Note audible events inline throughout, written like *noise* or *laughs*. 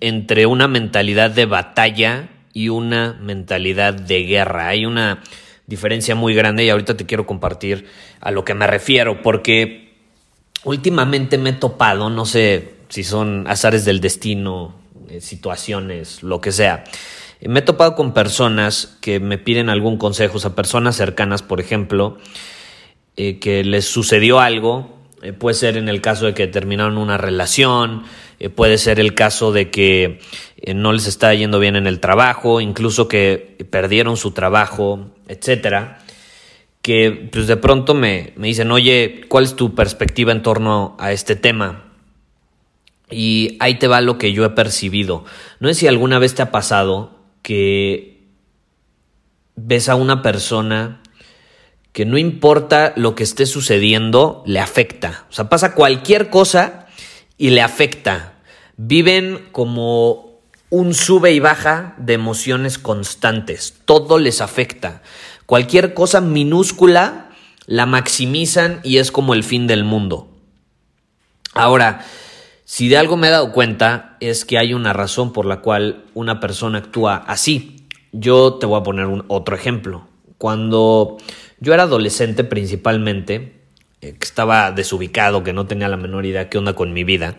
entre una mentalidad de batalla y una mentalidad de guerra? Hay una diferencia muy grande y ahorita te quiero compartir a lo que me refiero porque últimamente me he topado, no sé si son azares del destino, eh, situaciones, lo que sea. Me he topado con personas que me piden algún consejo, o sea, personas cercanas, por ejemplo, eh, que les sucedió algo eh, puede ser en el caso de que terminaron una relación, eh, puede ser el caso de que eh, no les está yendo bien en el trabajo, incluso que perdieron su trabajo, etcétera. Que pues de pronto me, me dicen, oye, ¿cuál es tu perspectiva en torno a este tema? Y ahí te va lo que yo he percibido. No sé si alguna vez te ha pasado que ves a una persona que no importa lo que esté sucediendo, le afecta. O sea, pasa cualquier cosa y le afecta. Viven como un sube y baja de emociones constantes. Todo les afecta. Cualquier cosa minúscula la maximizan y es como el fin del mundo. Ahora, si de algo me he dado cuenta es que hay una razón por la cual una persona actúa así. Yo te voy a poner un otro ejemplo. Cuando yo era adolescente principalmente, eh, que estaba desubicado, que no tenía la menor idea qué onda con mi vida,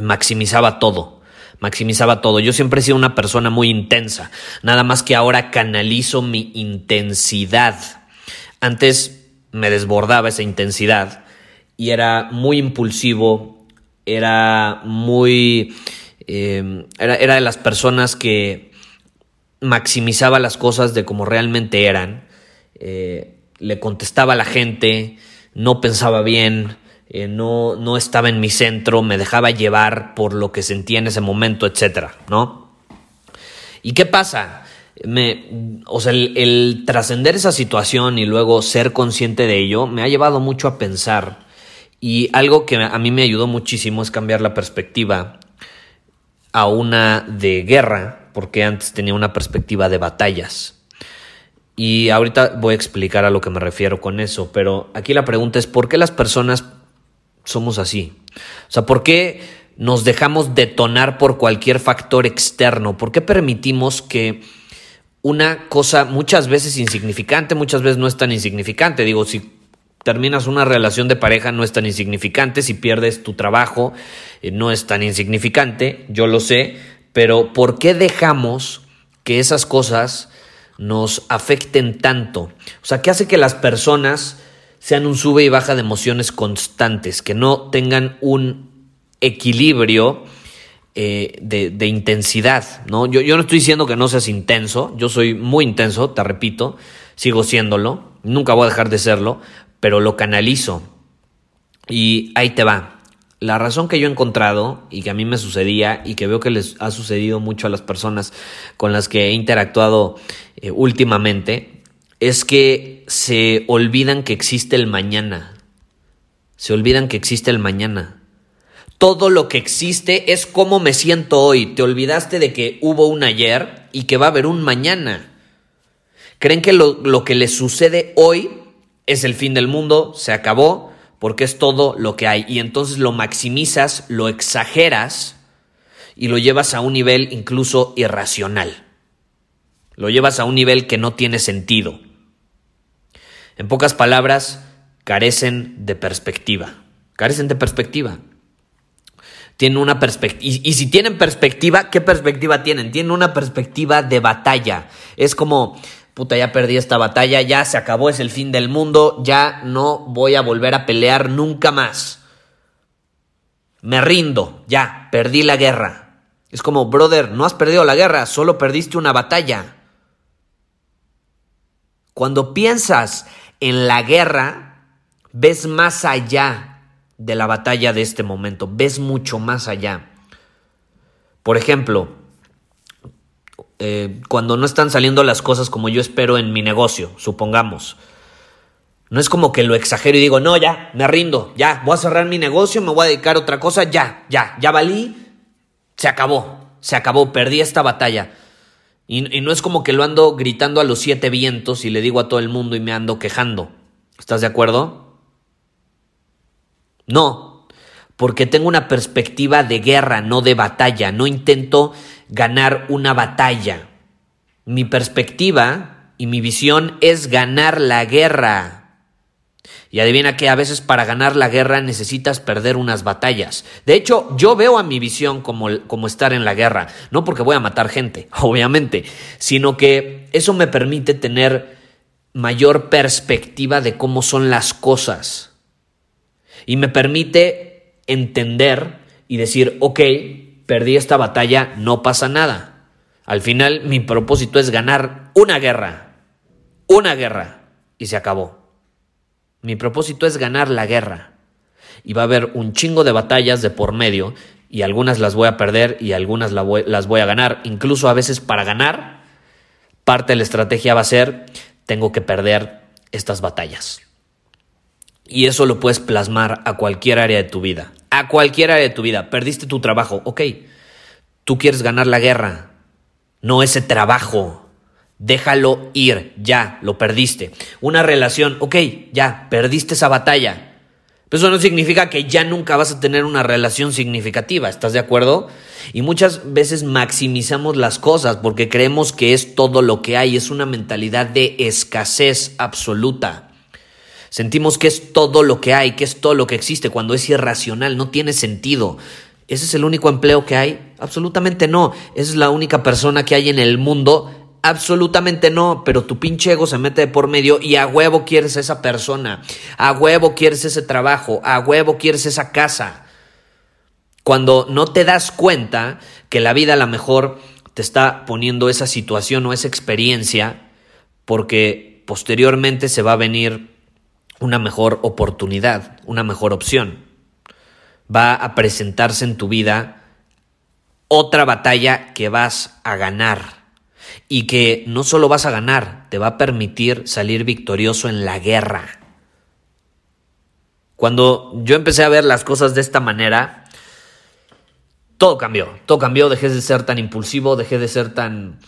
maximizaba todo, maximizaba todo. Yo siempre he sido una persona muy intensa, nada más que ahora canalizo mi intensidad. Antes me desbordaba esa intensidad y era muy impulsivo, era muy... Eh, era, era de las personas que maximizaba las cosas de como realmente eran eh, le contestaba a la gente, no pensaba bien, eh, no, no estaba en mi centro, me dejaba llevar por lo que sentía en ese momento, etcétera, ¿no? ¿Y qué pasa? Me, o sea, el, el trascender esa situación y luego ser consciente de ello me ha llevado mucho a pensar. Y algo que a mí me ayudó muchísimo es cambiar la perspectiva a una de guerra, porque antes tenía una perspectiva de batallas. Y ahorita voy a explicar a lo que me refiero con eso, pero aquí la pregunta es, ¿por qué las personas somos así? O sea, ¿por qué nos dejamos detonar por cualquier factor externo? ¿Por qué permitimos que una cosa muchas veces insignificante, muchas veces no es tan insignificante? Digo, si terminas una relación de pareja no es tan insignificante, si pierdes tu trabajo eh, no es tan insignificante, yo lo sé, pero ¿por qué dejamos que esas cosas nos afecten tanto. O sea, ¿qué hace que las personas sean un sube y baja de emociones constantes, que no tengan un equilibrio eh, de, intensidad, ¿no? Yo, yo no estoy diciendo que no seas intenso, yo soy muy intenso, te repito, sigo siéndolo, nunca voy a dejar de serlo, pero lo canalizo. Y ahí te va. La razón que yo he encontrado y que a mí me sucedía y que veo que les ha sucedido mucho a las personas con las que he interactuado eh, últimamente es que se olvidan que existe el mañana. Se olvidan que existe el mañana. Todo lo que existe es cómo me siento hoy. Te olvidaste de que hubo un ayer y que va a haber un mañana. Creen que lo, lo que les sucede hoy es el fin del mundo, se acabó, porque es todo lo que hay. Y entonces lo maximizas, lo exageras y lo llevas a un nivel incluso irracional. Lo llevas a un nivel que no tiene sentido. En pocas palabras, carecen de perspectiva. Carecen de perspectiva. Tienen una perspectiva. Y, y, si tienen perspectiva, ¿qué perspectiva tienen? Tienen una perspectiva de batalla. Es como, puta, ya perdí esta batalla, ya se acabó, es el fin del mundo, ya no voy a volver a pelear nunca más. Me rindo, ya, perdí la guerra. Es como, brother, no has perdido la guerra, solo perdiste una batalla. Cuando piensas en la guerra, ves más allá de la batalla de este momento, ves mucho más allá. Por ejemplo, eh, cuando no están saliendo las cosas como yo espero en mi negocio, supongamos. No es como que lo exagero y digo, no, ya, me rindo, ya, voy a cerrar mi negocio, me voy a dedicar a otra cosa, ya, ya, ya valí, se acabó, se acabó, perdí esta batalla. Y, y no es como que lo ando gritando a los siete vientos y le digo a todo el mundo y me ando quejando. ¿Estás de acuerdo? No, porque tengo una perspectiva de guerra, no de batalla. No intento ganar una batalla. Mi perspectiva y mi visión es ganar la guerra. Y adivina que a veces para ganar la guerra necesitas perder unas batallas. De hecho, yo veo a mi visión como, como, estar en la guerra, no porque voy a matar gente, *laughs* obviamente, sino que eso me permite tener mayor perspectiva de cómo son las cosas y me permite entender y decir, ok, perdí esta batalla, no pasa nada. Al final mi propósito es ganar una guerra, una guerra, y se acabó. Mi propósito es ganar la guerra. Y va a haber un chingo de batallas de por medio, y algunas las voy a perder y algunas las voy a ganar. Incluso a veces para ganar, parte de la estrategia va a ser, tengo que perder estas batallas. Y eso lo puedes plasmar a cualquier área de tu vida. A cualquier área de tu vida. Perdiste tu trabajo. Ok. Tú quieres ganar la guerra. No ese trabajo. Déjalo ir. Ya, lo perdiste. Una relación. Ok, ya, perdiste esa batalla. Pero eso no significa que ya nunca vas a tener una relación significativa. ¿Estás de acuerdo? Y muchas veces maximizamos las cosas porque creemos que es todo lo que hay. Es una mentalidad de escasez absoluta. Sentimos que es todo lo que hay, que es todo lo que existe, cuando es irracional, no tiene sentido. ¿Ese es el único empleo que hay? Absolutamente no. ¿Esa es la única persona que hay en el mundo? Absolutamente no, pero tu pinche ego se mete por medio y a huevo quieres esa persona, a huevo quieres ese trabajo, a huevo quieres esa casa. Cuando no te das cuenta que la vida a lo mejor te está poniendo esa situación o esa experiencia, porque posteriormente se va a venir una mejor oportunidad, una mejor opción. Va a presentarse en tu vida otra batalla que vas a ganar y que no solo vas a ganar, te va a permitir salir victorioso en la guerra. Cuando yo empecé a ver las cosas de esta manera, todo cambió, todo cambió, dejé de ser tan impulsivo, dejé de ser tan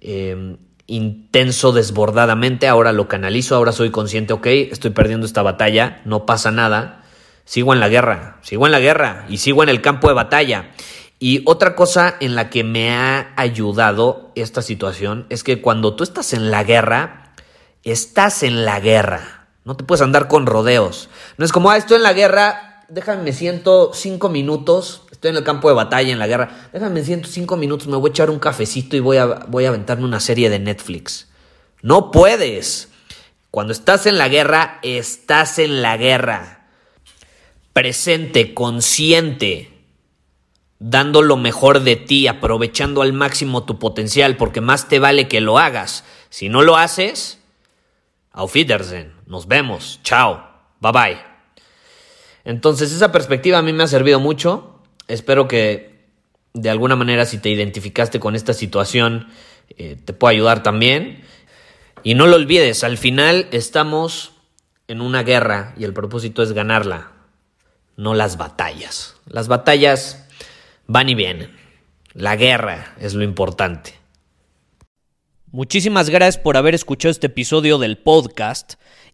eh, intenso desbordadamente, ahora lo canalizo, ahora soy consciente, ok, estoy perdiendo esta batalla, no pasa nada, sigo en la guerra, sigo en la guerra y sigo en el campo de batalla. Y otra cosa en la que me ha ayudado esta situación es que cuando tú estás en la guerra, estás en la guerra. No te puedes andar con rodeos. No es como, ah, estoy en la guerra, déjame, me siento cinco minutos, estoy en el campo de batalla, en la guerra, déjame, siento cinco minutos, me voy a echar un cafecito y voy a, voy a aventarme una serie de Netflix. No puedes. Cuando estás en la guerra, estás en la guerra. Presente, consciente, dando lo mejor de ti, aprovechando al máximo tu potencial, porque más te vale que lo hagas. Si no lo haces, auf Wiedersehen, nos vemos, chao, bye bye. Entonces esa perspectiva a mí me ha servido mucho espero que de alguna manera si te identificaste con esta situación eh, te pueda ayudar también. Y no lo olvides, al final estamos en una guerra y el propósito es ganarla, no las batallas. Las batallas van y vienen. La guerra es lo importante. Muchísimas gracias por haber escuchado este episodio del podcast.